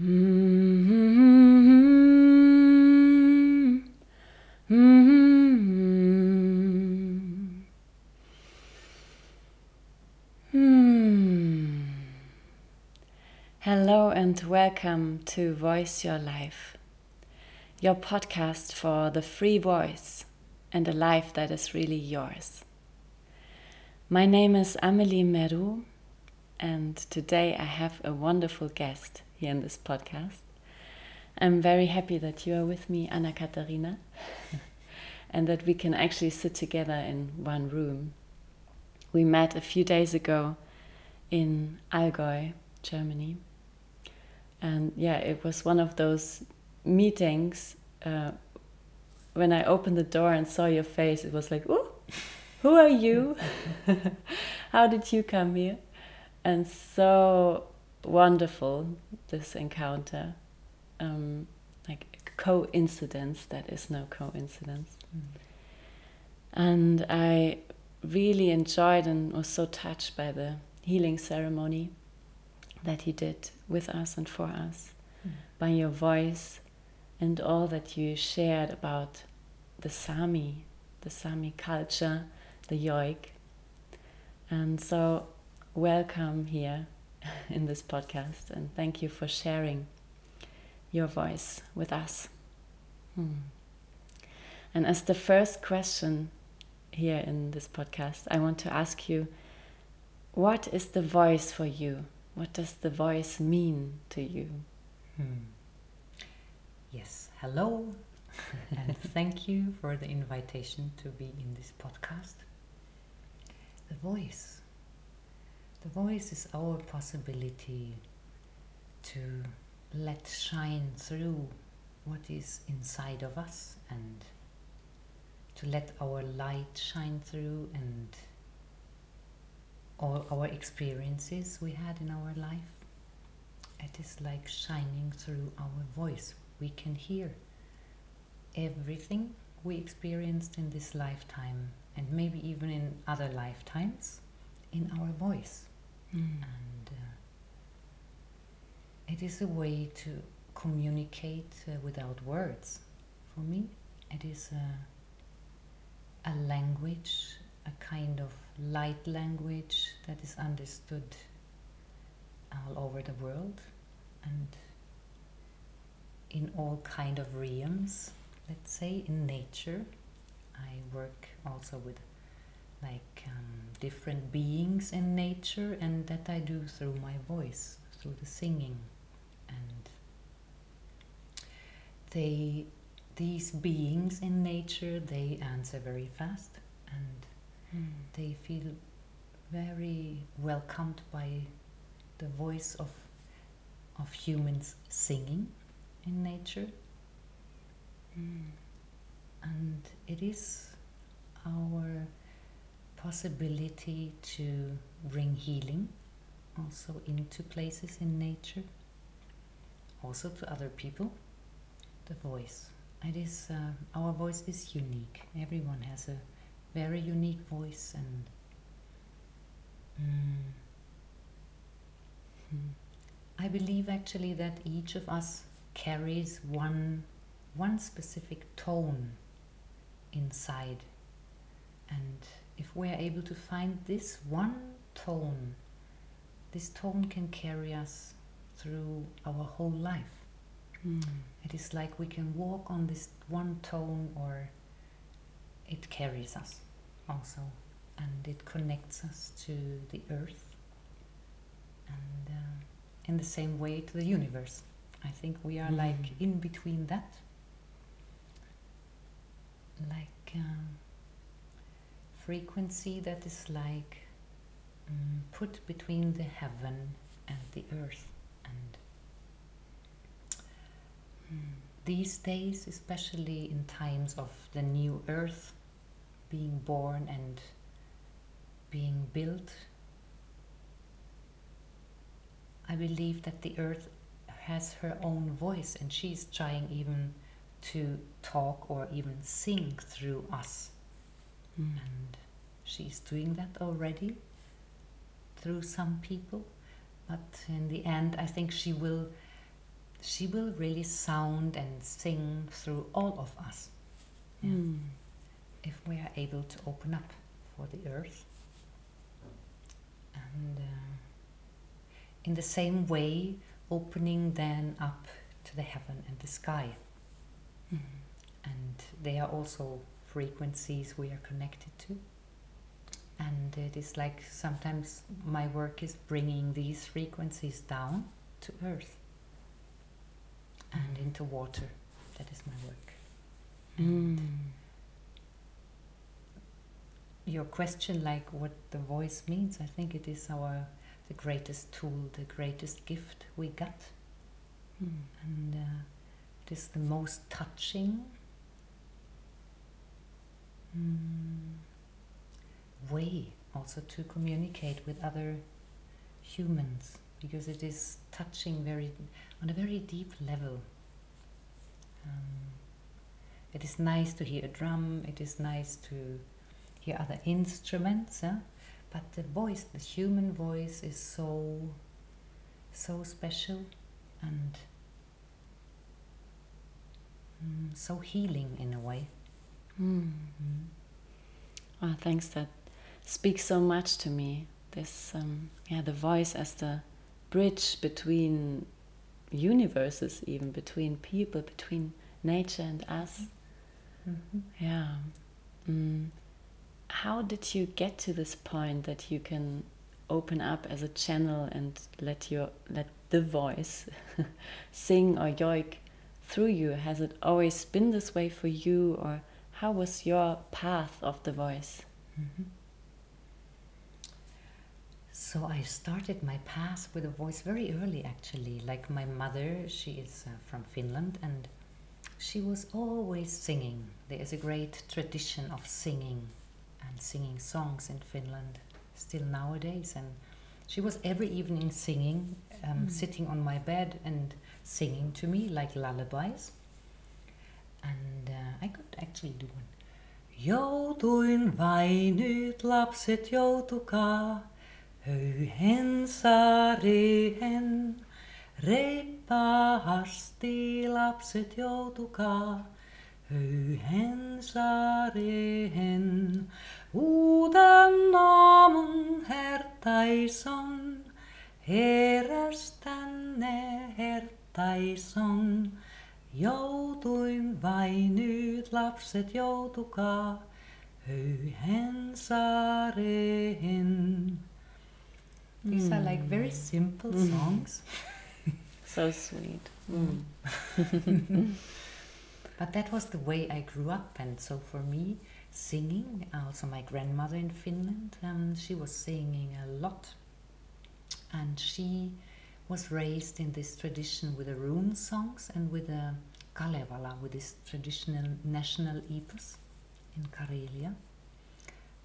Hello and welcome to Voice Your Life, your podcast for the free voice and a life that is really yours. My name is Amelie Meru, and today I have a wonderful guest here in this podcast. I'm very happy that you are with me, Anna Katharina, and that we can actually sit together in one room. We met a few days ago in Allgäu, Germany. And yeah, it was one of those meetings. Uh, when I opened the door and saw your face, it was like, oh, who are you? How did you come here? And so wonderful, this encounter. Um, like coincidence that is no coincidence. Mm. And I really enjoyed and was so touched by the healing ceremony that he did with us and for us, mm. by your voice and all that you shared about the Sami, the Sami culture, the yoik. And so, welcome here in this podcast and thank you for sharing your voice with us. Hmm. And as the first question here in this podcast, I want to ask you what is the voice for you? What does the voice mean to you? Hmm. Yes, hello, and thank you for the invitation to be in this podcast. The voice. The voice is our possibility to let shine through what is inside of us and to let our light shine through and all our experiences we had in our life. It is like shining through our voice. We can hear everything we experienced in this lifetime and maybe even in other lifetimes in our voice. Mm. And uh, it is a way to communicate uh, without words. For me, it is a, a language, a kind of light language that is understood all over the world and in all kind of realms let's say in nature i work also with like um, different beings in nature and that i do through my voice through the singing and they these beings in nature they answer very fast and mm. they feel very welcomed by the voice of of humans singing in nature mm. and it is our possibility to bring healing also into places in nature, also to other people. The voice. It is uh, our voice is unique. Everyone has a very unique voice, and mm, hmm. I believe actually that each of us carries one one specific tone inside, and if we are able to find this one tone, this tone can carry us through our whole life. Mm. It is like we can walk on this one tone, or it carries us also, and it connects us to the earth, and uh, in the same way to the universe. I think we are mm. like in between that, like. Um, frequency that is like um, put between the heaven and the earth. And um, these days, especially in times of the new earth being born and being built, I believe that the earth has her own voice and she's trying even to talk or even sing through us. And she's doing that already through some people. But in the end, I think she will she will really sound and sing through all of us. Yeah. Mm. If we are able to open up for the earth. And uh, in the same way, opening then up to the heaven and the sky. Mm. And they are also frequencies we are connected to. And it is like sometimes my work is bringing these frequencies down to earth and into water. That is my work. Mm. Your question, like what the voice means, I think it is our the greatest tool, the greatest gift we got, Mm. and uh, it is the most touching way also to communicate with other humans because it is touching very on a very deep level. Um, it is nice to hear a drum. It is nice to hear other instruments, but the voice, the human voice, is so so special and mm, so healing in a way. Mm. Mm. Oh, thanks. That speaks so much to me. This, um, yeah, the voice as the bridge between universes, even between people, between nature and us. Mhm. Yeah. Mm. How did you get to this point that you can open up as a channel and let your let the voice sing or yoik through you? Has it always been this way for you, or how was your path of the voice? Mhm. So I started my path with a voice very early, actually. Like my mother, she is uh, from Finland, and she was always singing. There is a great tradition of singing and singing songs in Finland still nowadays. And she was every evening singing, um, Mm. sitting on my bed and singing to me like lullabies. And uh, I could actually do one. Joutuin vain nyt lapset joutukaa, höyhen saareen. Reippaasti lapset joutukaa, höyhen saareen. Uuden aamun hertaison, heräs tänne hertaison. Joutuin vain nyt lapset joutukaa, höyhen saareen. These are like very simple Mm. songs, So sweet. Mm. but that was the way I grew up. And so for me, singing, also my grandmother in Finland, um, she was singing a lot. And she was raised in this tradition with the rune songs and with the Kalevala, with this traditional national epos in Karelia.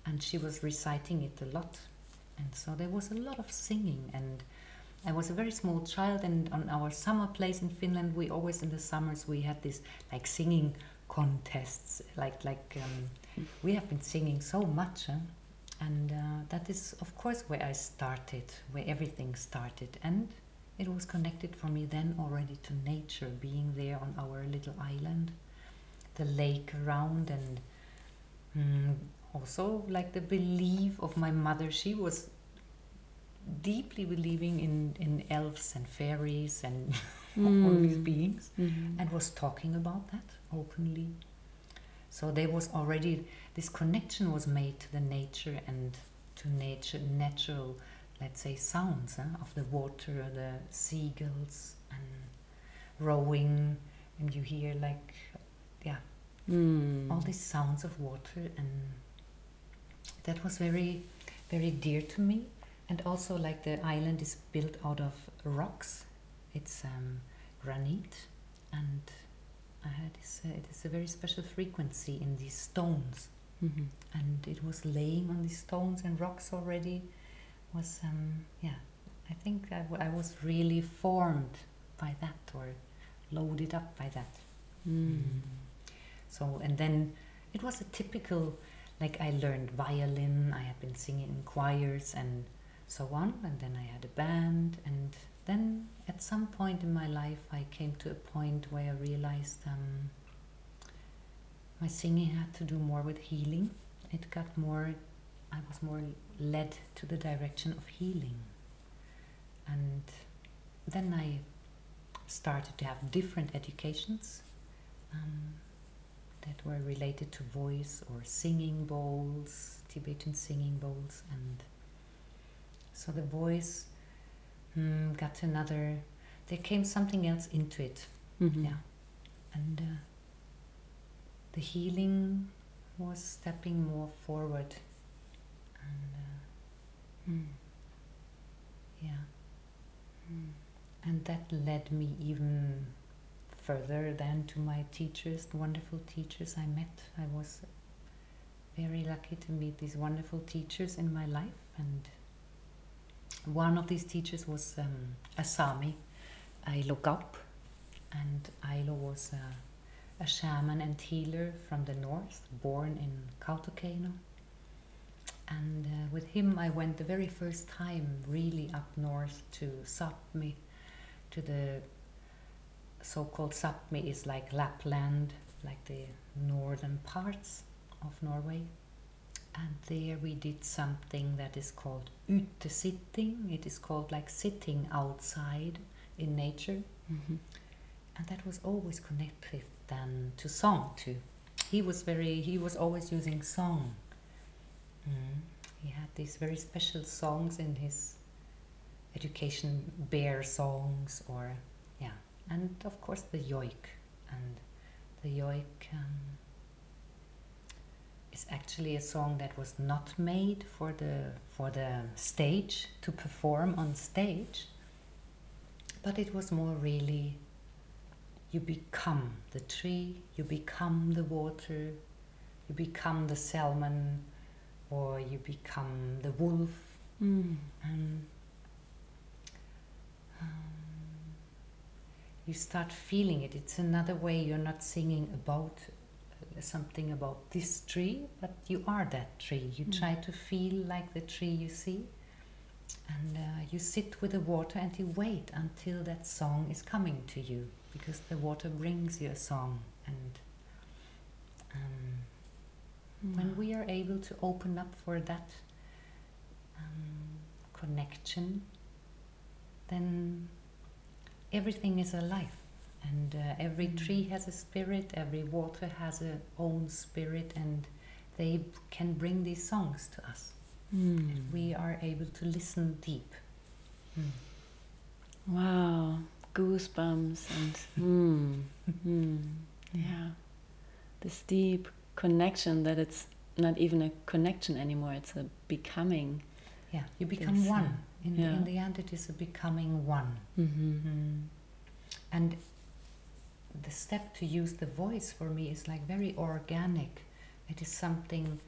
And she was reciting it a lot. And so there was a lot of singing. And I was a very small child, and on our summer place in Finland, we always in the summers we had this like singing contests. Like like um, we have been singing so much, and uh, that is of course where I started, where everything started, and it was connected for me then already to nature, being there on our little island, the lake around, and mm, also like the belief of my mother. She was deeply believing in, in elves and fairies and all these Mm. beings Mhm. and was talking about that openly. So there was already this connection was made to the nature and to nature natural, let's say, sounds huh, of the water, the seagulls and rowing, and you hear like, yeah, Mm. all these sounds of water, and that was very, very dear to me. And also, like the island is built out of rocks, it's um, granite, and I had this. Uh, it is a very special frequency in these stones, Mhm. and it was laying on these stones and rocks already. Was um, yeah, I think I, w- I was really formed by that or loaded up by that. Mm. So, and then it was a typical, like I learned violin, I had been singing in choirs and so on, and then I had a band, and then at some point in my life, I came to a point where I realized um, my singing had to do more with healing. It got more, I was more led to the direction of healing. And then I started to have different educations um, that were related to voice or singing bowls, Tibetan singing bowls, and so the voice mm, got another. There came something else into it, Mhm. yeah, and uh, the healing was stepping more forward, and uh, Mm. yeah, and that led me even further than to my teachers, the wonderful teachers I met. I was very lucky to meet these wonderful teachers in my life, and one of these teachers was um, a Sami, Ailo Gaup, and Ailo was a, a shaman and healer from the north, born in Kautokeino. And uh, with him, I went the very first time really up north to Sapmi, to the so-called Sapmi is like Lapland, like the northern parts of Norway. And there we did something that is called utesitting. It is called like sitting outside in nature. Mhm. And that was always connected then to song too. He was very, he was always using song. Mm. He had these very special songs in his education, bear songs or, yeah. And of course the yoik. And the yoik um, is actually a song that was not made for the, for the stage, to perform on stage. But it was more really you become the tree, you become the water, you become the salmon, or you become the wolf, Mm. and um, you start feeling it. It's another way you're not singing about uh, something about this tree, but you are that tree. You Mm. try to feel like the tree you see, and uh, you sit with the water and you wait until that song is coming to you, because the water brings you a song. And um, when we are able to open up for that um, connection, then everything is alive. And uh, every Mm. tree has a spirit, every water has a own spirit, and they can bring these songs to us. Mm. If we are able to listen deep. Mm. Wow, goosebumps and mm, mm, yeah, this deep connection that it's not even a connection anymore; it's a becoming. Yeah, you become Yes, one. In, the, yeah. in the end, it is a becoming one. Mm-hmm. And the step to use the voice for me is like very organic. It is something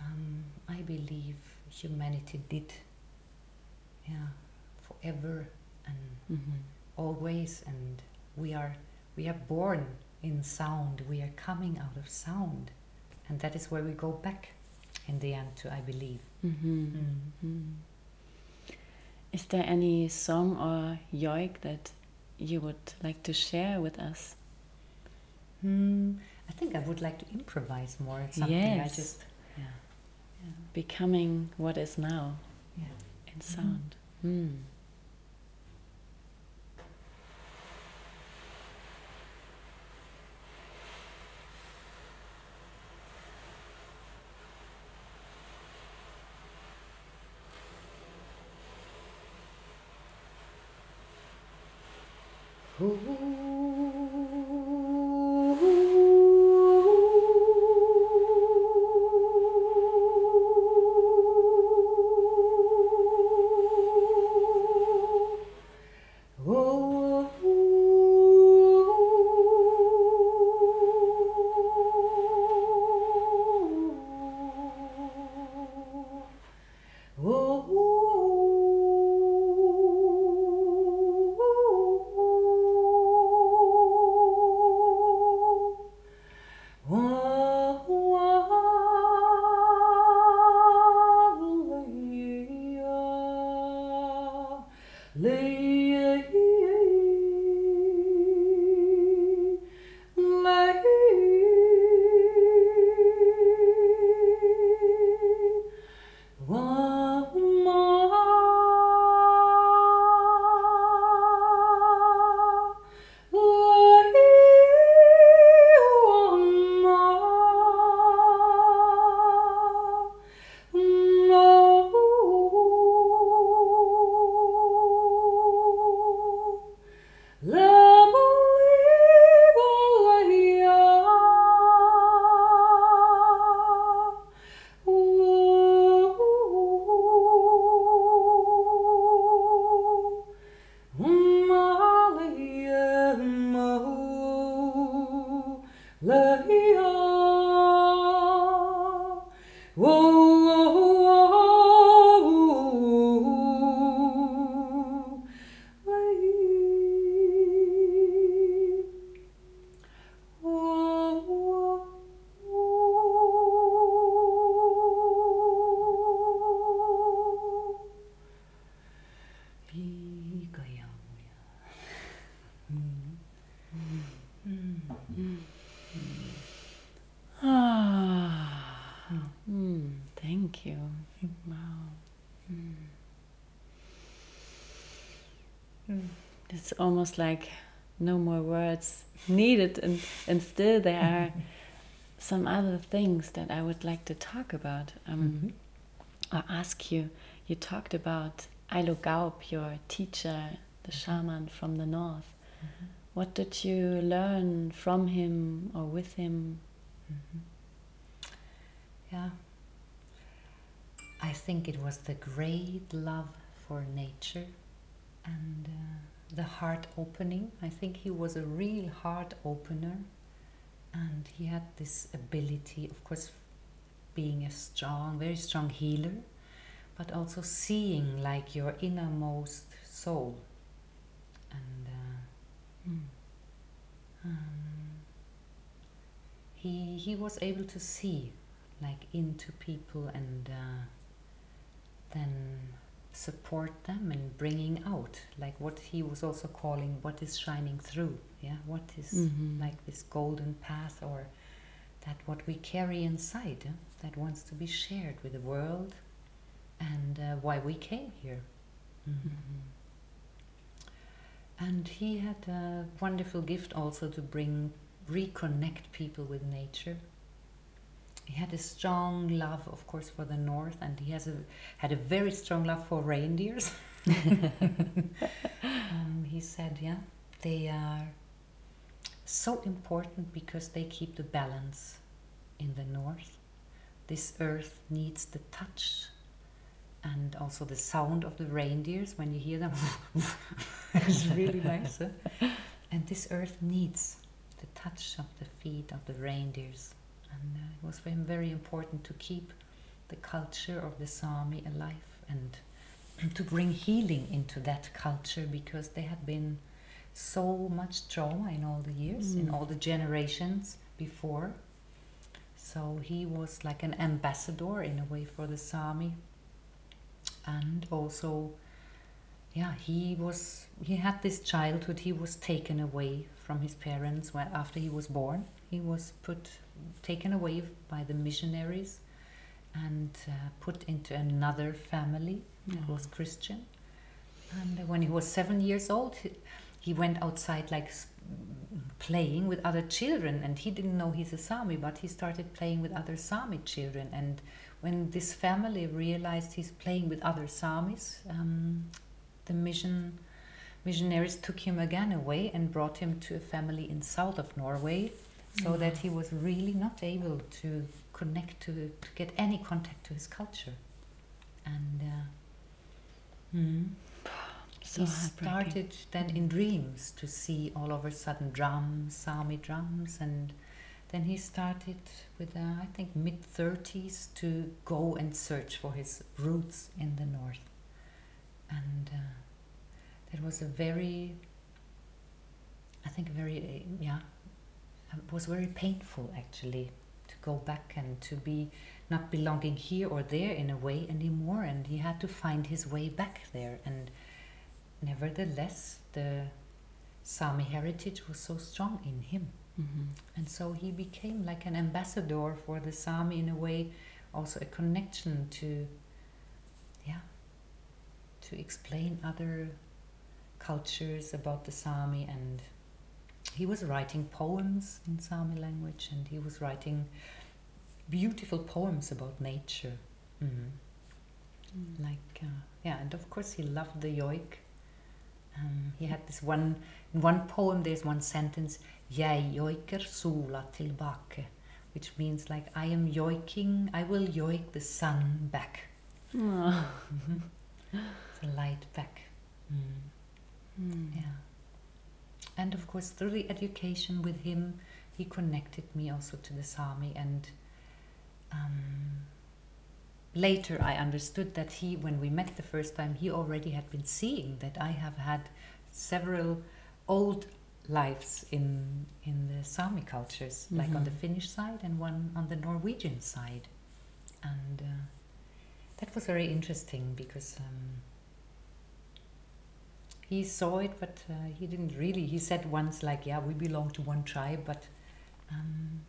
um, I believe humanity did, yeah, forever and Mm-hmm. always. And we are we are born in sound. We are coming out of sound, and that is where we go back in the end to. I believe. Mm-hmm. Mm. Is there any song or yoik that you would like to share with us? Hmm. I think I would like to improvise more. It's something I just yeah. yeah. Becoming what is now Yeah. in sound. Mm. it's almost like no more words needed and and still there are some other things that I would like to talk about um, mm -hmm. or ask you you talked about Ailo Gaup your teacher the shaman from the north mm -hmm. what did you learn from him or with him mm -hmm. yeah I think it was the great love for nature and uh, the heart opening. I think he was a real heart opener, and he had this ability, of course, being a strong, very strong healer, but also seeing like your innermost soul. And uh, mm. um, he he was able to see like into people and uh, then support them and bringing out like what he was also calling what is shining through yeah? What is mm-hmm. like this golden path or that what we carry inside eh, that wants to be shared with the world and uh, why we came here. Mm-hmm. and he had a wonderful gift also to bring reconnect people with nature he had a strong love, of course, for the north, and he has a, had a very strong love for reindeers. um, he said, yeah, they are so important because they keep the balance in the north. This earth needs the touch and also the sound of the reindeers when you hear them. it's really nice. Huh? And this earth needs the touch of the feet of the reindeers and uh, it was for him very important to keep the culture of the Sami alive and to bring healing into that culture because there had been so much trauma in all the years, mm. in all the generations before. So he was like an ambassador in a way for the Sami. And also, yeah, he was he had this childhood. He was taken away from his parents when after he was born. He was put taken away by the missionaries and uh, put into another family that was Christian. And when he was seven years old, he, he went outside like playing with other children, and he didn't know he's a Sami, but he started playing with other Sami children. And when this family realized he's playing with other Samis, um, the mission missionaries took him again away and brought him to a family in south of Norway so mm. that he was really not able to connect to, to get any contact to his culture. And uh, mm, so he started then in dreams to see all of a sudden drums, Sami drums, and then he started with, uh, I think, mid 30s to go and search for his roots in the north. And uh, that was a very, I think, very, uh, yeah, it was very painful actually to go back and to be not belonging here or there in a way anymore. And he had to find his way back there. And nevertheless the Sami heritage was so strong in him. Mm-hmm. and so he became like an ambassador for the Sami in a way also a connection to to explain other cultures about the Sami and he was writing poems in Sami language and he was writing beautiful poems about nature. Mm-hmm. Mm. Like, uh, yeah, and of course he loved the yoik Um, he had this one in one poem. There's one sentence: "Jeg joiker sola tilbake," which means like I am yoiking. I will yoik the sun back. Mm-hmm. The light back. Mm. Yeah. And of course, through the education with him, he connected me also to the Sami. And um, later, I understood that he, when we met the first time, he already had been seeing that I have had several old lives in in the Sami cultures, mm-hmm. like on the mm-hmm. Finnish side and one on the Norwegian side, and uh, that was very interesting because. Um, he saw it, but uh, he didn't really. He said once, like, "Yeah, we belong to one tribe," but um,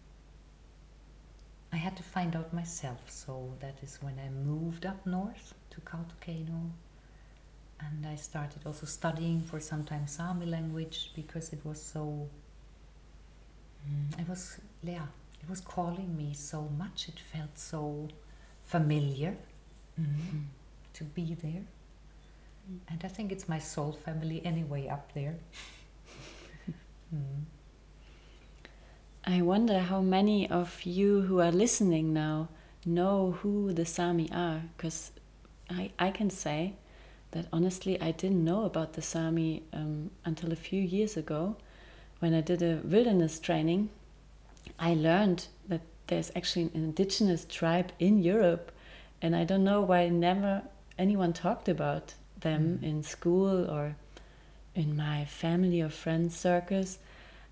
I had to find out myself. So that is when I moved up north to Kautokeino, and I started also studying for some time Sami language because it was so. Mm, it was yeah, it was calling me so much. It felt so familiar mm-hmm. to be there. And I think it's my soul family anyway up there. mm. I wonder how many of you who are listening now know who the Sami are, because I, I can say that honestly I didn't know about the Sami um, until a few years ago when I did a wilderness training. I learned that there's actually an indigenous tribe in Europe, and I don't know why never anyone talked about them mm. in school or in my family or friends circles.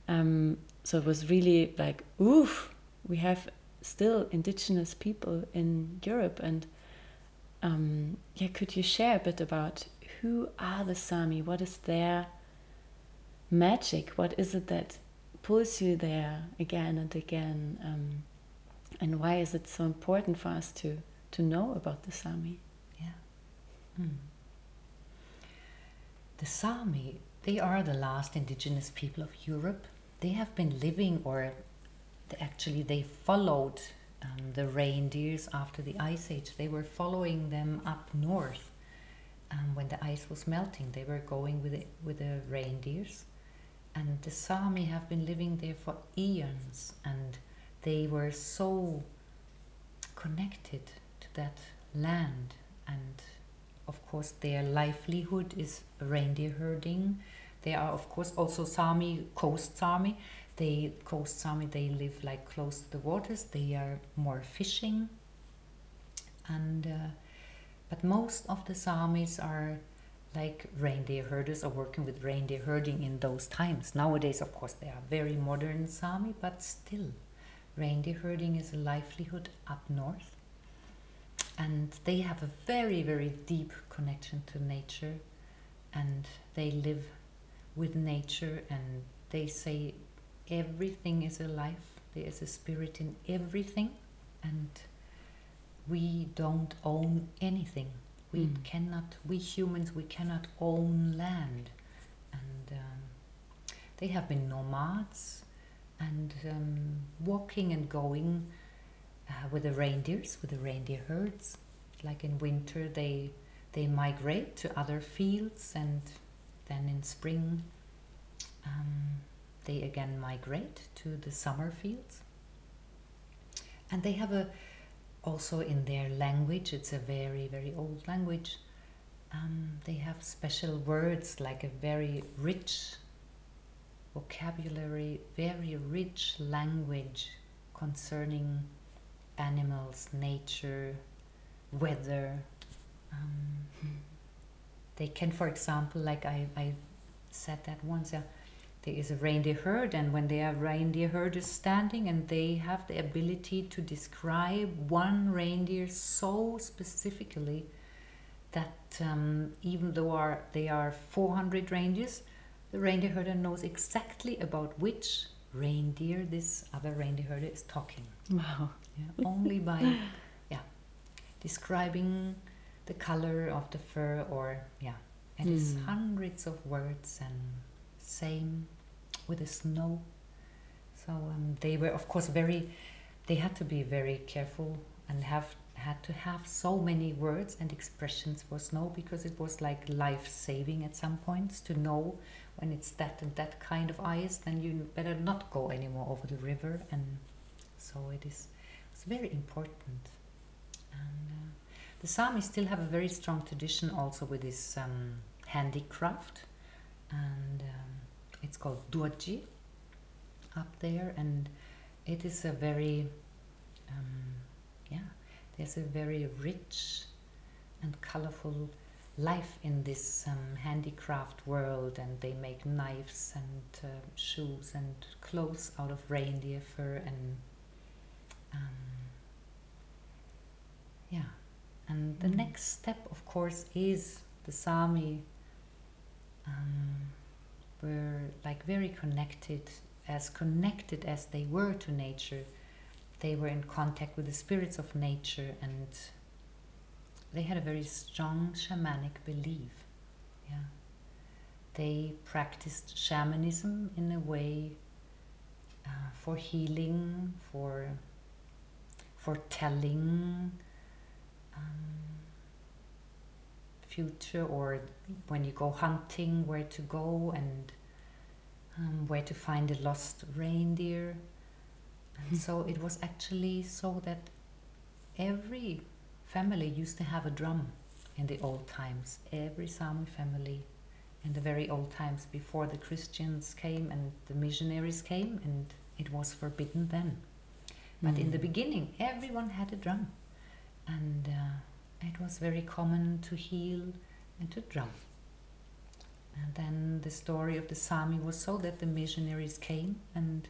Um, so it was really like, oof, we have still indigenous people in Europe. And um, yeah, could you share a bit about who are the Sami? What is their magic? What is it that pulls you there again and again? Um, and why is it so important for us to, to know about the Sami? Yeah. Mm. The Sami, they are the last indigenous people of Europe. They have been living, or actually, they followed um, the reindeers after the ice age. They were following them up north. Um, when the ice was melting, they were going with the, with the reindeers. And the Sami have been living there for eons, and they were so connected to that land and of course, their livelihood is reindeer herding. They are, of course, also Sami, coast Sami. They coast Sami. They live like close to the waters. They are more fishing, and uh, but most of the Samis are like reindeer herders or working with reindeer herding in those times. Nowadays, of course, they are very modern Sami, but still, reindeer herding is a livelihood up north and they have a very very deep connection to nature. And they live with nature and they say everything is alive there is a spirit in everything. And we don't own anything. We mm. cannot we humans we cannot own land. And um, they have been nomads. And um, walking and going uh, with the reindeers, with the reindeer herds. Like in winter, they they migrate to other fields, and then in spring, um, they again migrate to the summer fields. And they have a also in their language. It's a very very old language. Um, they have special words like a very rich vocabulary, very rich language concerning animals, nature, weather. Um, they can, for example, like I, I said that once, there is a reindeer herd, and when they are reindeer herders standing, and they have the ability to describe one reindeer so specifically that um, even though are, they are 400 reindeers, the reindeer herder knows exactly about which reindeer this other reindeer herder is talking. Wow. Yeah, only by yeah describing the color of the fur or yeah it mm. is hundreds of words and same with the snow so um, they were of course very they had to be very careful and have had to have so many words and expressions for snow because it was like life saving at some points to know when it's that and that kind of ice, then you better not go anymore over the river. And so it's very important. And uh, the Sami still have a very strong tradition also with this um, handicraft, and um, it's called Duodji up there, and it is a very um, yeah there's a very rich and colorful life in this um, handicraft world. And they make knives and uh, shoes and clothes out of reindeer fur and um, yeah and the mm. next step of course is the sami um, were like very connected as connected as they were to nature they were in contact with the spirits of nature and they had a very strong shamanic belief. Yeah. They practiced shamanism in a way uh, for healing, for for telling um, future, or when you go hunting, where to go and um, where to find a lost reindeer. And so it was actually so that every family used to have a drum in the old times. Every Sami family in the very old times before the Christians came and the missionaries came, and it was forbidden then. But mm. in the mm. beginning, everyone had a drum, and uh, it was very common to heal and to drum. And then the story of the Sami was so that the missionaries came and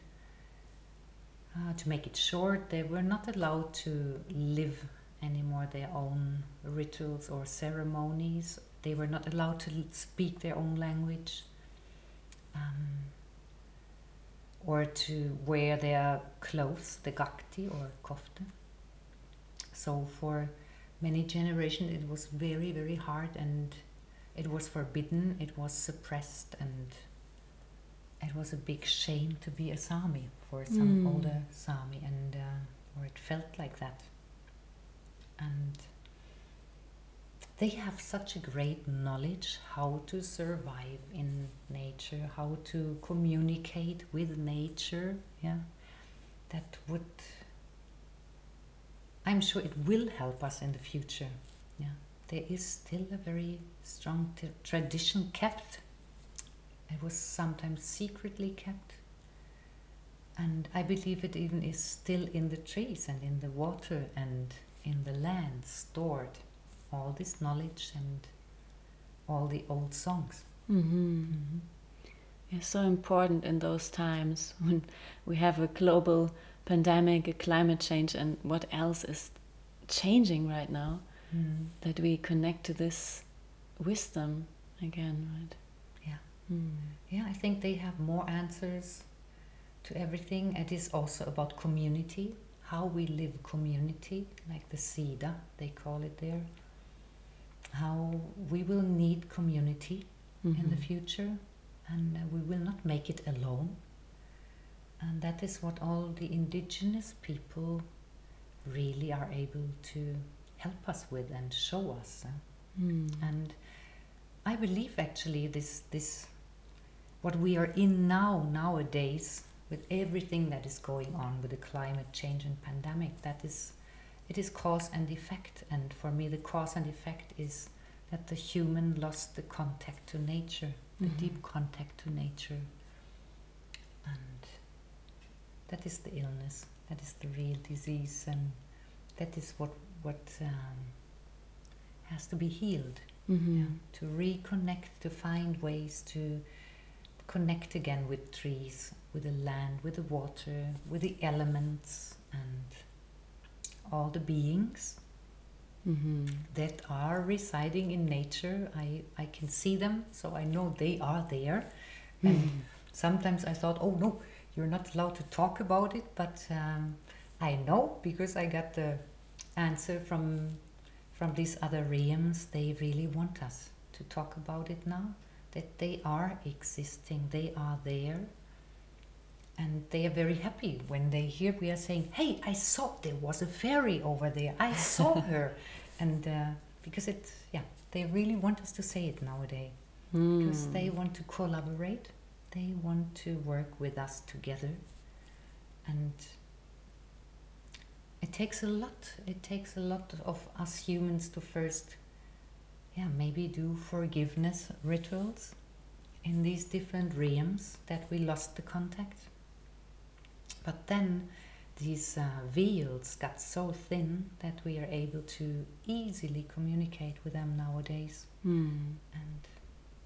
uh, to make it short, they were not allowed to live anymore their own rituals or ceremonies. They were not allowed to speak their own language um, or to wear their clothes, the gakti or kofte. So for many generations it was very, very hard and it was forbidden, it was suppressed and it was a big shame to be a Sami for some mm. older Sami and uh, or it felt like that and they have such a great knowledge how to survive in nature, how to communicate with nature. Yeah, that would. I'm sure it will help us in the future. Yeah, there is still a very strong tradition kept. It was sometimes secretly kept, and I believe it even is still in the trees and in the water and in the land stored all this knowledge and all the old songs. Mm-hmm. Mm-hmm. It's so important in those times when we have a global pandemic, a climate change, and what else is changing right now, mm. that we connect to this wisdom again, right? Yeah. Mm. Yeah, I think they have more answers to everything. It is also about community how we live community, like the siida, they call it there, how we will need community mm-hmm. in the mm-hmm. future and uh, we will not make it alone. And that is what all the indigenous people really are able to help us with and show us. Mm. And I believe actually this this what we are in now nowadays with everything that is going on with the climate change and pandemic that is it is cause and effect and for me the cause and effect is that the human lost the contact to nature the mm-hmm. deep contact to nature and that is the illness that is the real disease and that is what what um, has to be healed mm-hmm. yeah, to reconnect to find ways to connect again with trees with the land, with the water, with the elements, and all the beings mm-hmm. that are residing in nature. I, I can see them, so I know they are there. Mm-hmm. And sometimes I thought, oh no, you're not allowed to talk about it, but um, I know because I got the answer from from these other realms. They really want us to talk about it now. That they are existing, they are there, and they are very happy when they hear we are saying, "Hey, I saw there was a fairy over there. I saw her," and uh, because it, yeah, they really want us to say it nowadays because Mm. they want to collaborate. They want to work with us together, and it takes a lot. It takes a lot of us humans to first, yeah, maybe do forgiveness rituals in these different realms that we lost the contact. But then these uh, veils got so thin that we are able to easily communicate with them nowadays, Mm. and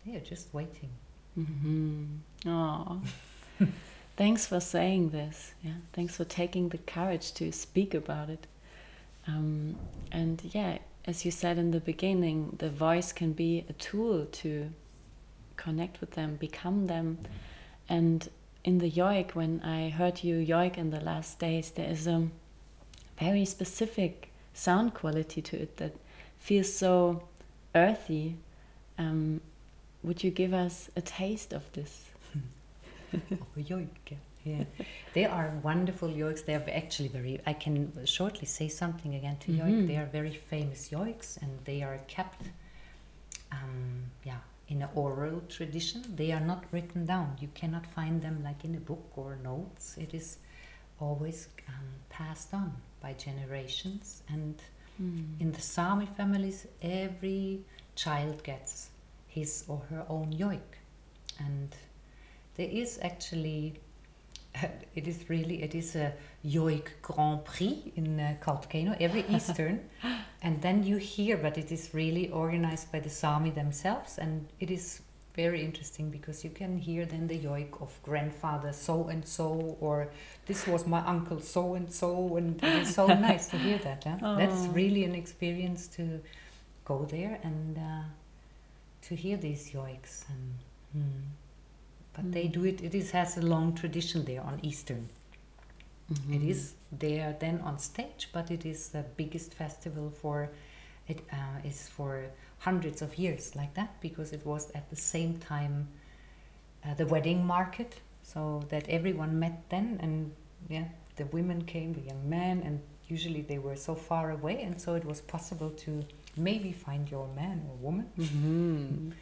they are just waiting. Hmm Oh, thanks for saying this. Yeah, thanks for taking the courage to speak about it. Um, and yeah, as you said in the beginning, the voice can be a tool to connect with them, become them. And in the yoik, when I heard you yoik in the last days, there is a very specific sound quality to it that feels so earthy. Um, would you give us a taste of this? of a yoik. Yeah, they are wonderful yoiks. They are actually very. I can shortly say something again to yoik. Mhm. They are very famous yoiks, and they are kept, um, yeah, in an oral tradition. They are not written down. You cannot find them like in a book or notes. It is always um, passed on by generations, and Mm. in the Sami families, every child gets his or her own yoik, and there is actually, it is really, it is a yoik Grand Prix in uh, every Eastern, and then you hear, but it is really organized by the Sami themselves, and it is very interesting because you can hear then the yoik of grandfather so and so, or this was my uncle so and so, and it is so nice to hear that. Huh? That's Oh. really an experience to go there and uh, to hear these yoiks. And, hmm. But they Mm. do it, it is, has a long tradition there on Eastern. It Mhm. is there then on stage, but it is the biggest festival for it uh, is for hundreds of years like that because it was at the same time uh, the wedding market, so that everyone met then, and yeah, the women came, the young men, and usually they were so far away, and so it was possible to maybe find your man or woman. Mhm.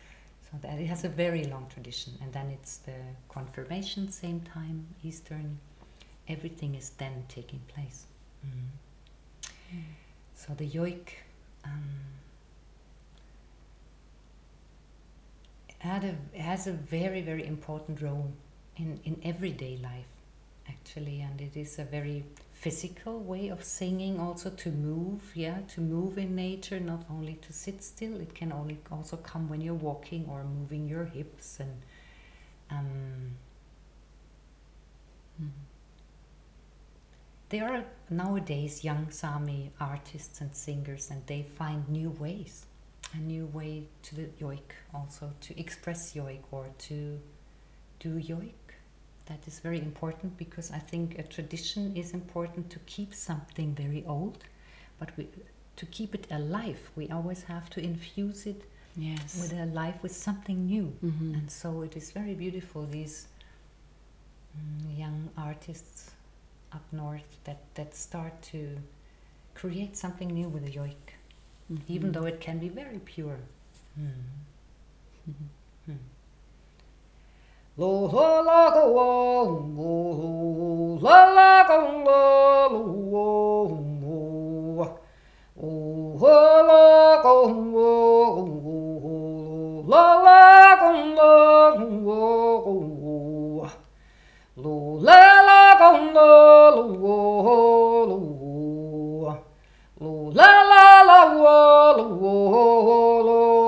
So that it has a very long tradition, and then it's the confirmation, same time, Eastern. Everything is then taking place. Mhm. So the yoik um, had a has a very very important role in in everyday life, actually, and it is a very physical way of singing, also to move, yeah, to move in nature, not only to sit still. It can only also come when you're walking or moving your hips and. Um, Mhm. There are nowadays young Sami artists and singers, and they find new ways, a new way to the yoik also to express yoik or to do yoik. That is very important because I think a tradition is important to keep something very old, but we, to keep it alive, we always have to infuse it Yes. with a life with something new. Mhm. And so it is very beautiful, these mm, young artists up north that, that start to create something new with the yoik, even Mhm. though it can be very pure. Mm. Mhm. Mm. Lo la la go wo wo la la go la lo wo wo o la go wo wo la la go la wo wo lo la la go la lo wo lo lo la la la wo lo wo lo lo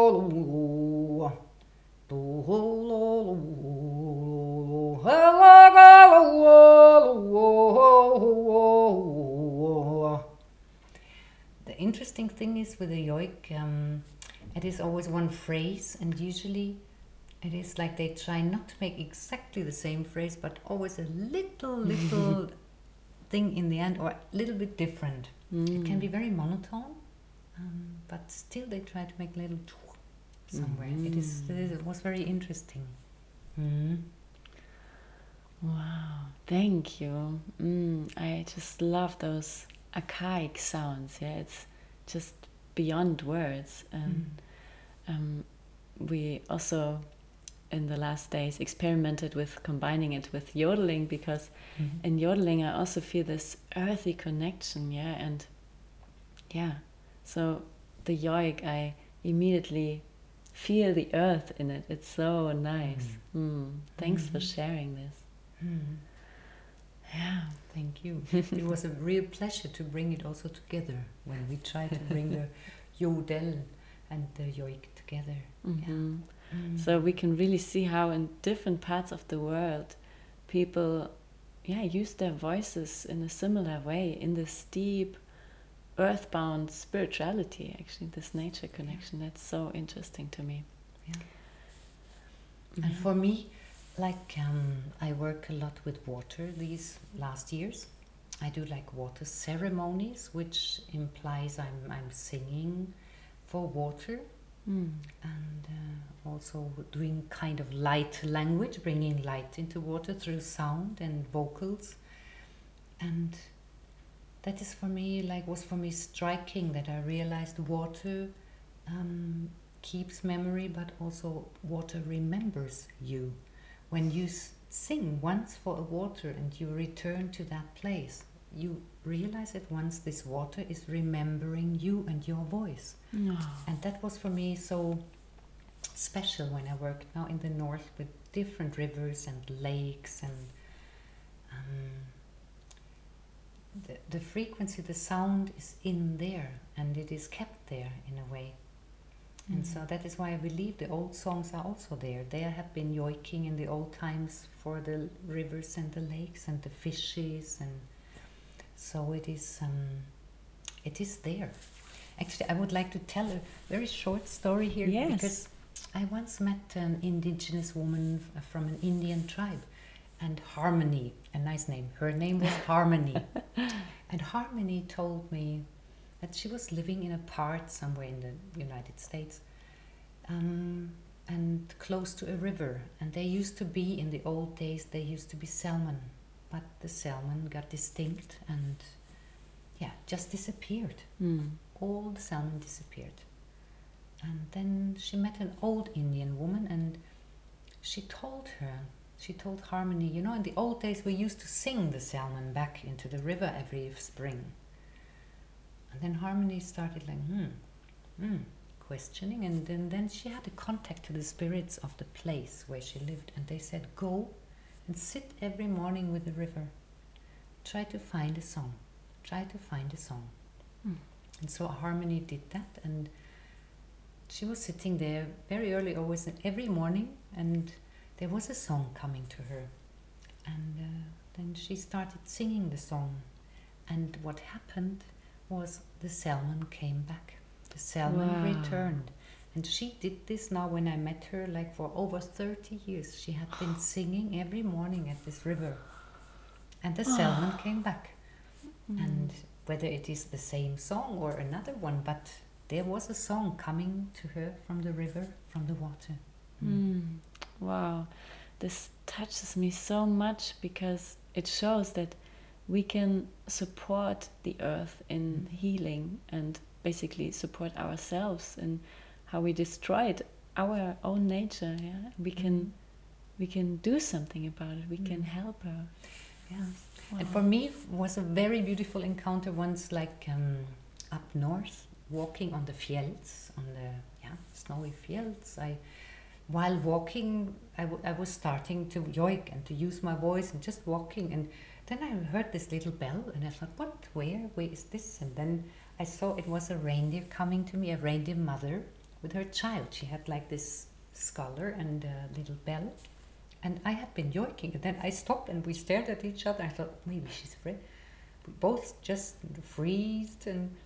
The interesting thing is with the yoik, um, it is always one phrase, and usually it is like they try not to make exactly the same phrase, but always a little, little thing in the end, or a little bit different. It can be very monotone, um, but still they try to make a little somewhere. It is. It was very interesting. Mm. Wow. Thank you. Mm, I just love those archaic sounds. Yeah, it's just beyond words. And Mm. um, we also, in the last days, experimented with combining it with yodeling because Mhm. in yodeling I also feel this earthy connection. Yeah, and yeah, so the yoik, I immediately feel the earth in it. It's so nice. Mm. Thanks for Mhm. sharing this. Mm. Yeah. Thank you. it was a real pleasure to bring it also together when we tried to bring the yodel and the yoik together. Mhm. Mm. So we can really see how in different parts of the world people yeah use their voices in a similar way in this deep earthbound spirituality actually this nature connection that's so interesting to me Yeah. And Mhm. for me, like um, I work a lot with water these last years. I do like water ceremonies, which implies I'm I'm singing for water Mm. and uh, also doing kind of light language, bringing light into water through sound and vocals. And that is for me like was for me striking that I realized water um, keeps memory, but also water remembers you. When you sing once for a water and you return to that place, you realize at once this water is remembering you and your voice. Oh. And that was for me so special when I worked now in the north with different rivers and lakes and um, the, the frequency, the sound is in there and it is kept there in a way. And so that is why I believe the old songs are also there. There have been yoiking in the old times for the rivers and the lakes and the fishes and so it is um, it is there. Actually, I would like to tell a very short story here Yes. because I once met an indigenous woman from an Indian tribe, and Harmony, a nice name. Her name was Harmony, and Harmony told me that she was living in a part somewhere in the United States, um, and close to a river. And they used to be in the old days. They used to be salmon, but the salmon got distinct and yeah, just disappeared Mm. all the salmon disappeared. And then she met an old Indian woman and she told her, she told Harmony, you know, in the old days we used to sing the salmon back into the river every spring. And then Harmony started like, hmm, hmm, questioning. And then, then she had a contact to the spirits of the place where she lived. And they said, go and sit every morning with the river. Try to find a song. Try to find a song. And so Harmony did that, and she was sitting there very early, always every morning, and there was a song coming to her. And uh, then she started singing the song, and what happened was the salmon came back. The salmon Wow. returned. And she did this now when I met her, like for over 30 years. She had been singing every morning at this river. And the salmon came back and whether it is the same song or another one, but there was a song coming to her from the river, from the water. Mm. Wow, this touches me so much because it shows that we can support the earth in healing and basically support ourselves in how we destroyed our own nature. Yeah, we can we can do something about it. We can Mm. help her. Yeah. Wow. And for me, it was a very beautiful encounter once, like um, up north, walking on the fields, on the yeah snowy fields. I, while walking, I, w- I was starting to yoik and to use my voice and just walking. And then I heard this little bell, and I thought, what? Where? Where is this? And then I saw it was a reindeer coming to me, a reindeer mother with her child. She had like this scholar and a little bell. And I had been yoiking, and then I stopped and we stared at each other. I thought, maybe she's afraid. We both just freezed, and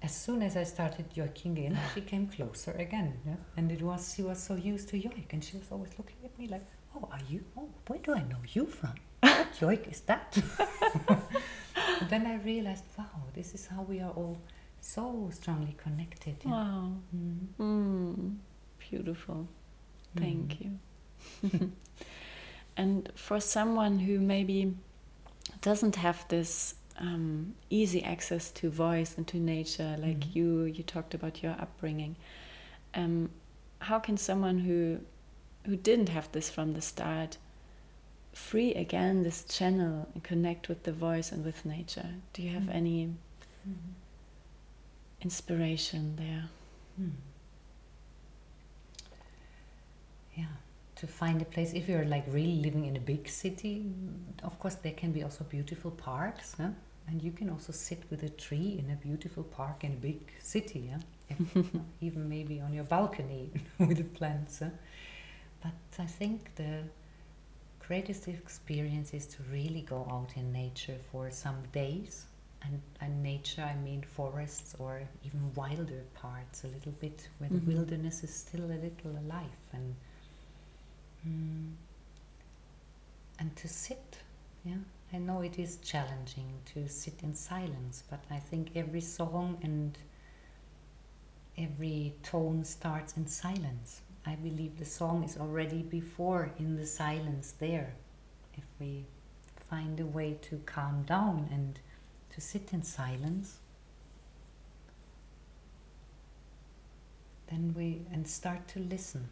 as soon as I started yoiking again, she came closer again. Yeah. And it was, she was so used to yoik, and she was always looking at me like, oh, are you? Oh, where do I know you from? What yoik is that? then I realized, wow, this is how we are all so strongly connected. yeah. Wow, Mm. mm. beautiful. Thank Mm. you. and for someone who maybe doesn't have this um, easy access to voice and to nature like Mhm. you you talked about your upbringing um, how can someone who who didn't have this from the start free again this channel and connect with the voice and with nature do you have Mm. any Mhm. inspiration there Hmm. Yeah, to find a place. If you're like really living in a big city, mm, of course there can be also beautiful parks, huh? and you can also sit with a tree in a beautiful park in a big city, yeah? If, even maybe on your balcony with the plants. Huh? But I think the greatest experience is to really go out in nature for some days. And, and nature, I mean forests or even wilder parts, a little bit where Mhm. the wilderness is still a little alive, and mm, and to sit. Yeah, I know it is challenging to sit in silence, but I think every song and every tone starts in silence. I believe the song is already before in the silence there. If we find a way to calm down and to sit in silence, then we and start to listen,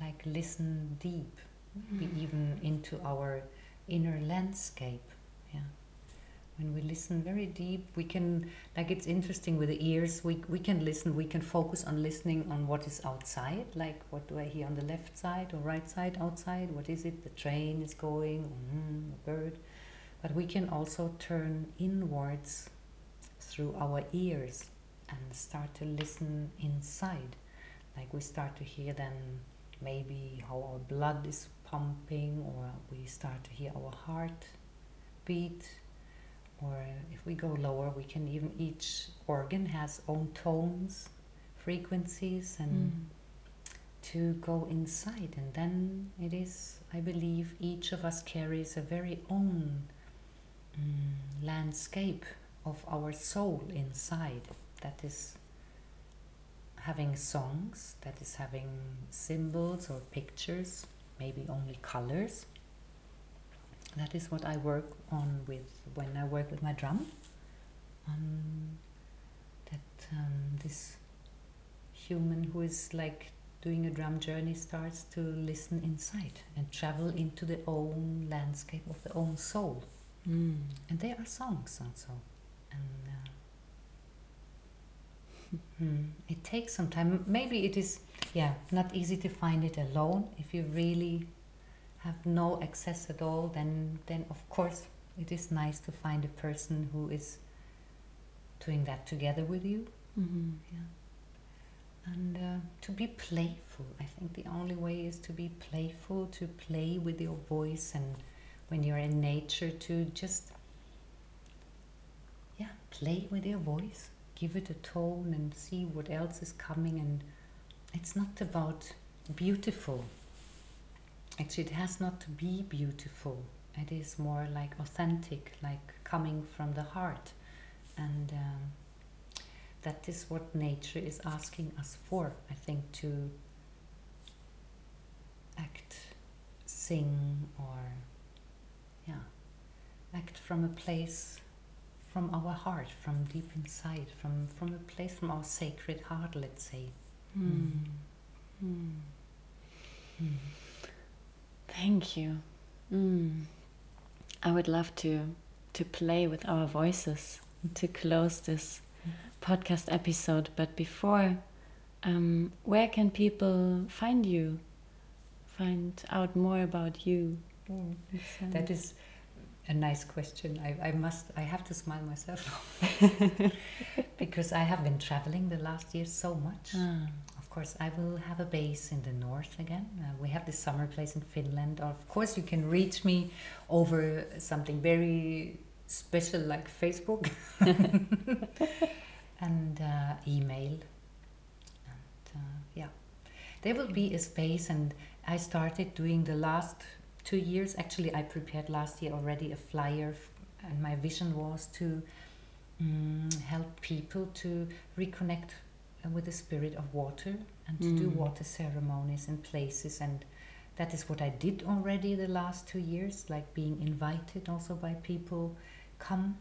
like listen deep, maybe mm-hmm. even into our inner landscape. Yeah. When we listen very deep, we can, like it's interesting with the ears, we, we can listen, we can focus on listening on what is outside, like what do I hear on the left side or right side outside, what is it, the train is going, mm, a bird. But we can also turn inwards through our ears and start to listen inside. Like we start to hear then maybe how our blood is pumping, or we start to hear our heart beat. Or if we go lower, we can even each organ has own tones, frequencies, and Mm. to go inside. And then it is, I believe, each of us carries a very own mm, landscape of our soul inside that is having songs, that is having symbols or pictures, maybe only colors. That is what I work on with when I work with my drum. Um, that um, this human who is like doing a drum journey starts to listen inside and travel into the own landscape of the own soul. Mm. And there are songs also. And uh, hmm, it takes some time. Maybe it is, yeah, not easy to find it alone. If you really have no access at all, then then of course it is nice to find a person who is doing that together with you. Mhm. Yeah. And uh, to be playful. I think the only way is to be playful, to play with your voice, and when you're in nature, to just, yeah, play with your voice, give it a tone, and see what else is coming. And it's not about beautiful. Actually, it has not to be beautiful. It is more like authentic, like coming from the heart. And um, that is what nature is asking us for, I think, to act, sing, or yeah, act from a place from our heart, from deep inside, from, from a place from our sacred heart, let's say. Mm. Mm. Thank you. Mm. I would love to to play with our voices to close this podcast episode. But before, um, where can people find you? Find out more about you. That is a nice question. I, I must, I have to smile myself because I have been traveling the last year so much. Ah. Of course, I will have a base in the north again. Uh, we have this summer place in Finland. Of course, you can reach me over something very special like Facebook and uh, email. And uh, yeah, there will be a space, and I started doing the last two years. Actually, I prepared last year already a flyer, and my vision was to mm, help people to reconnect with the spirit of water and to do Mm. water ceremonies in places and that is what I did already the last two years, like being invited also by people, come,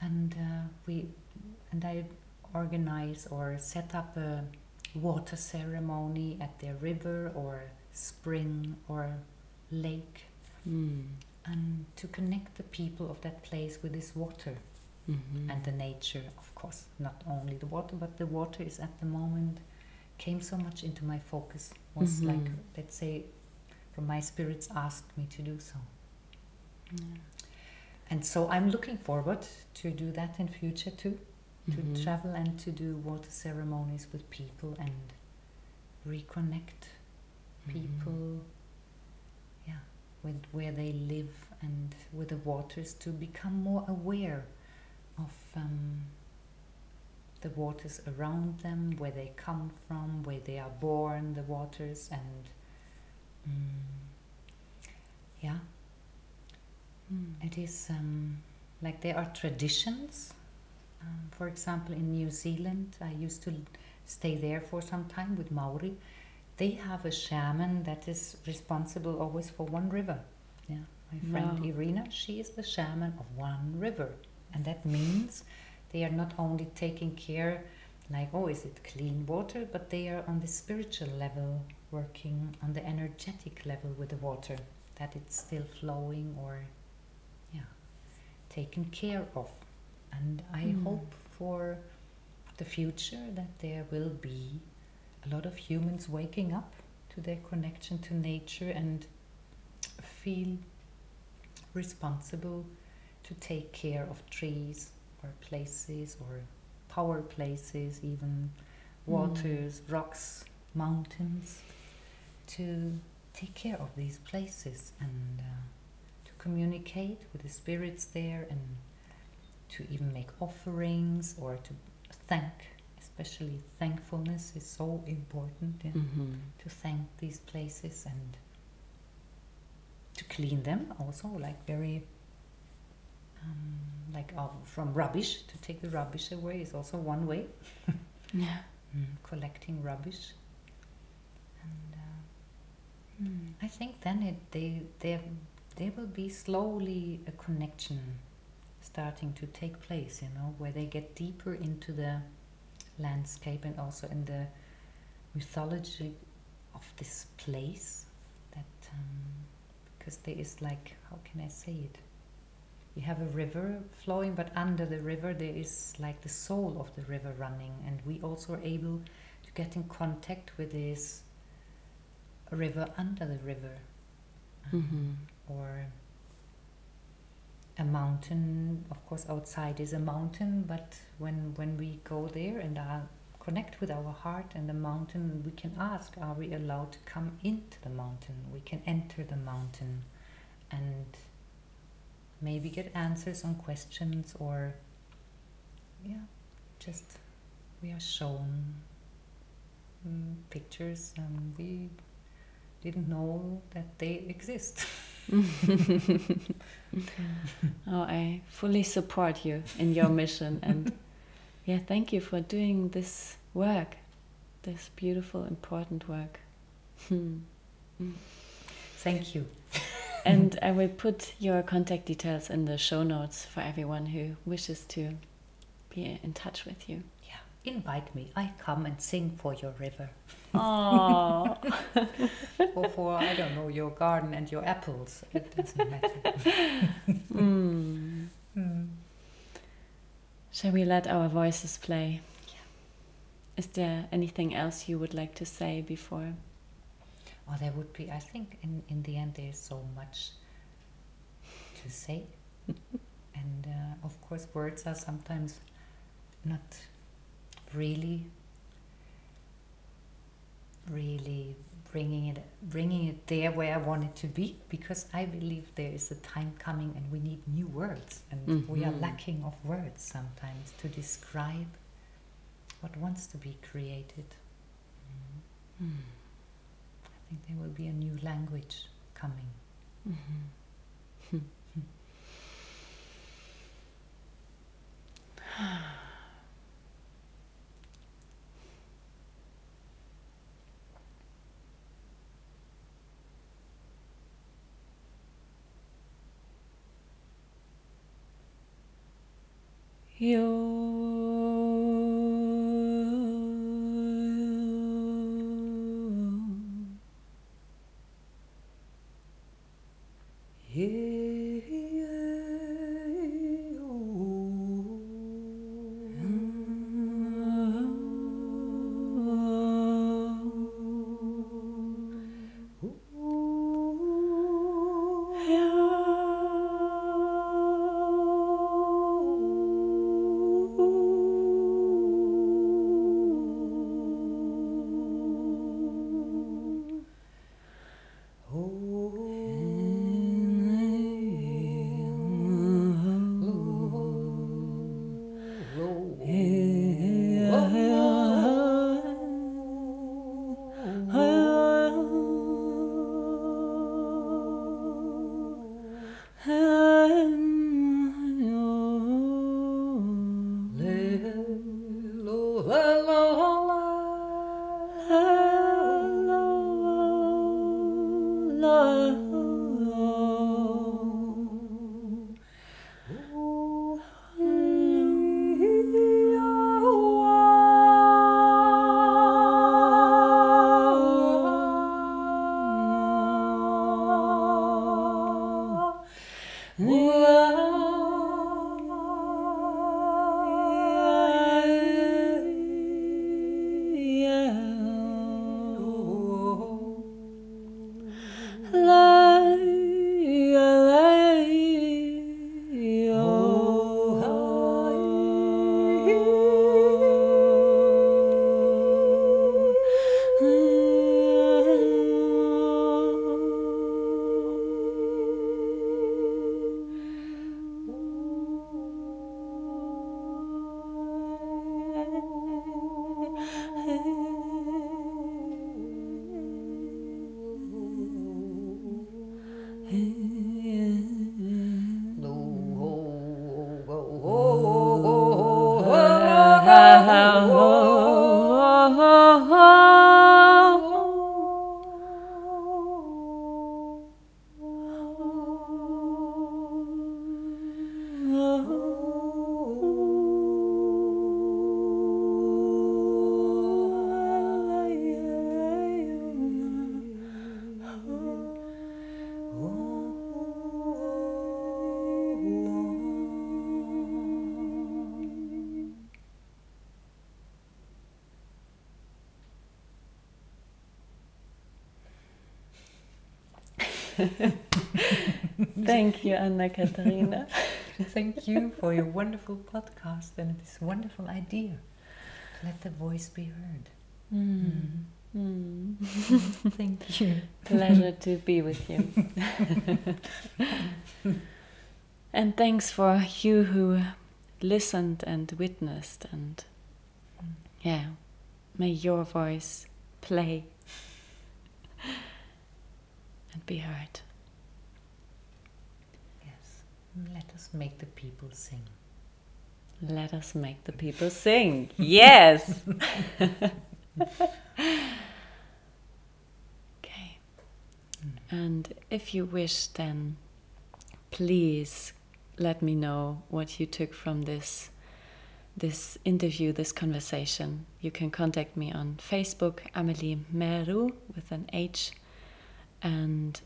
and uh, we, and I organize or set up a water ceremony at their river or spring or lake, Mm. and to connect the people of that place with this water Mhm. and the nature, of course, not only the water, but the water is at the moment came so much into my focus. Was Mhm. like, let's say, from my spirits asked me to do so. Yeah. And so I'm looking forward to do that in future too, to Mhm. travel and to do water ceremonies with people and reconnect Mhm. people, yeah, with where they live and with the waters to become more aware of um, the waters around them, where they come from, where they are born, the waters, and mm, yeah, Mm. it is um, like there are traditions. Um, for example, in New Zealand, I used to stay there for some time with Maori. They have a shaman that is responsible always for one river. Yeah, my friend Wow. Irina, she is the shaman of one river, and that means they are not only taking care, like oh, is it clean water, but they are on the spiritual level, working on the energetic level with the water, that it's still flowing or yeah, taken care of. And I Mm. hope for the future that there will be a lot of humans waking up to their connection to nature and feel responsible to take care of trees or places or power places, even waters, rocks, mountains, to take care of these places and uh, to communicate with the spirits there and to even make offerings or to thank, especially thankfulness is so important. yeah, Mhm. To thank these places and to clean them also, like very, um, like uh, from rubbish, to take the rubbish away is also one way. Yeah. Mm, collecting rubbish. And uh, Mm. I think then it, they, there, there will be slowly a connection starting to take place, you know, where they get deeper into the landscape and also in the mythology of this place. That um, because there is like, how can I say it? You have a river flowing, but under the river there is like the soul of the river running, and we also are able to get in contact with this river under the river, um, Mhm. or a mountain. Of course, outside is a mountain, but when when we go there and are connect with our heart and the mountain, we can ask: Are we allowed to come into the mountain? We can enter the mountain, and maybe get answers on questions or yeah, just we are shown mm, pictures and we didn't know that they exist. Oh, I fully support you in your mission. And yeah, thank you for doing this work, this beautiful, important work. Hmm. Thank you. And I will put your contact details in the show notes for everyone who wishes to be in touch with you. Yeah, invite me. I come and sing for your river, Oh, or for I don't know your garden and your apples. It doesn't matter. mm. Mm. Shall we let our voices play? Is there anything else you would like to say before? Oh, there would be. I think in in the end there's so much to say, and uh, of course words are sometimes not really really bringing it bringing it there where I want it to be because I believe there is a time coming and we need new words and we are Mhm. lacking of words sometimes to describe what wants to be created. Mm. Mm think there will be a new language coming. Mm-hmm. you Thank you, Anna Katharina. Thank you for your wonderful podcast and this wonderful idea. Let the voice be heard. Mm. Mm. Thank you. Pleasure to be with you. and thanks for you who listened and witnessed and yeah, may your voice play and be heard. Yes. Let us make the people sing. Let us make the people sing. Yes. okay. And if you wish, then please let me know what you took from this this interview, this conversation. You can contact me on Facebook, Amelie Meru with an H, and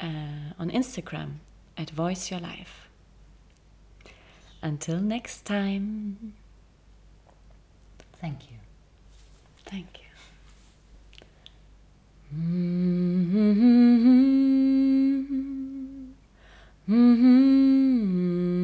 uh, on Instagram at Voice Your Life. Until next time. Thank you. Thank you. Mm-hmm. Mm-hmm. mm-hmm.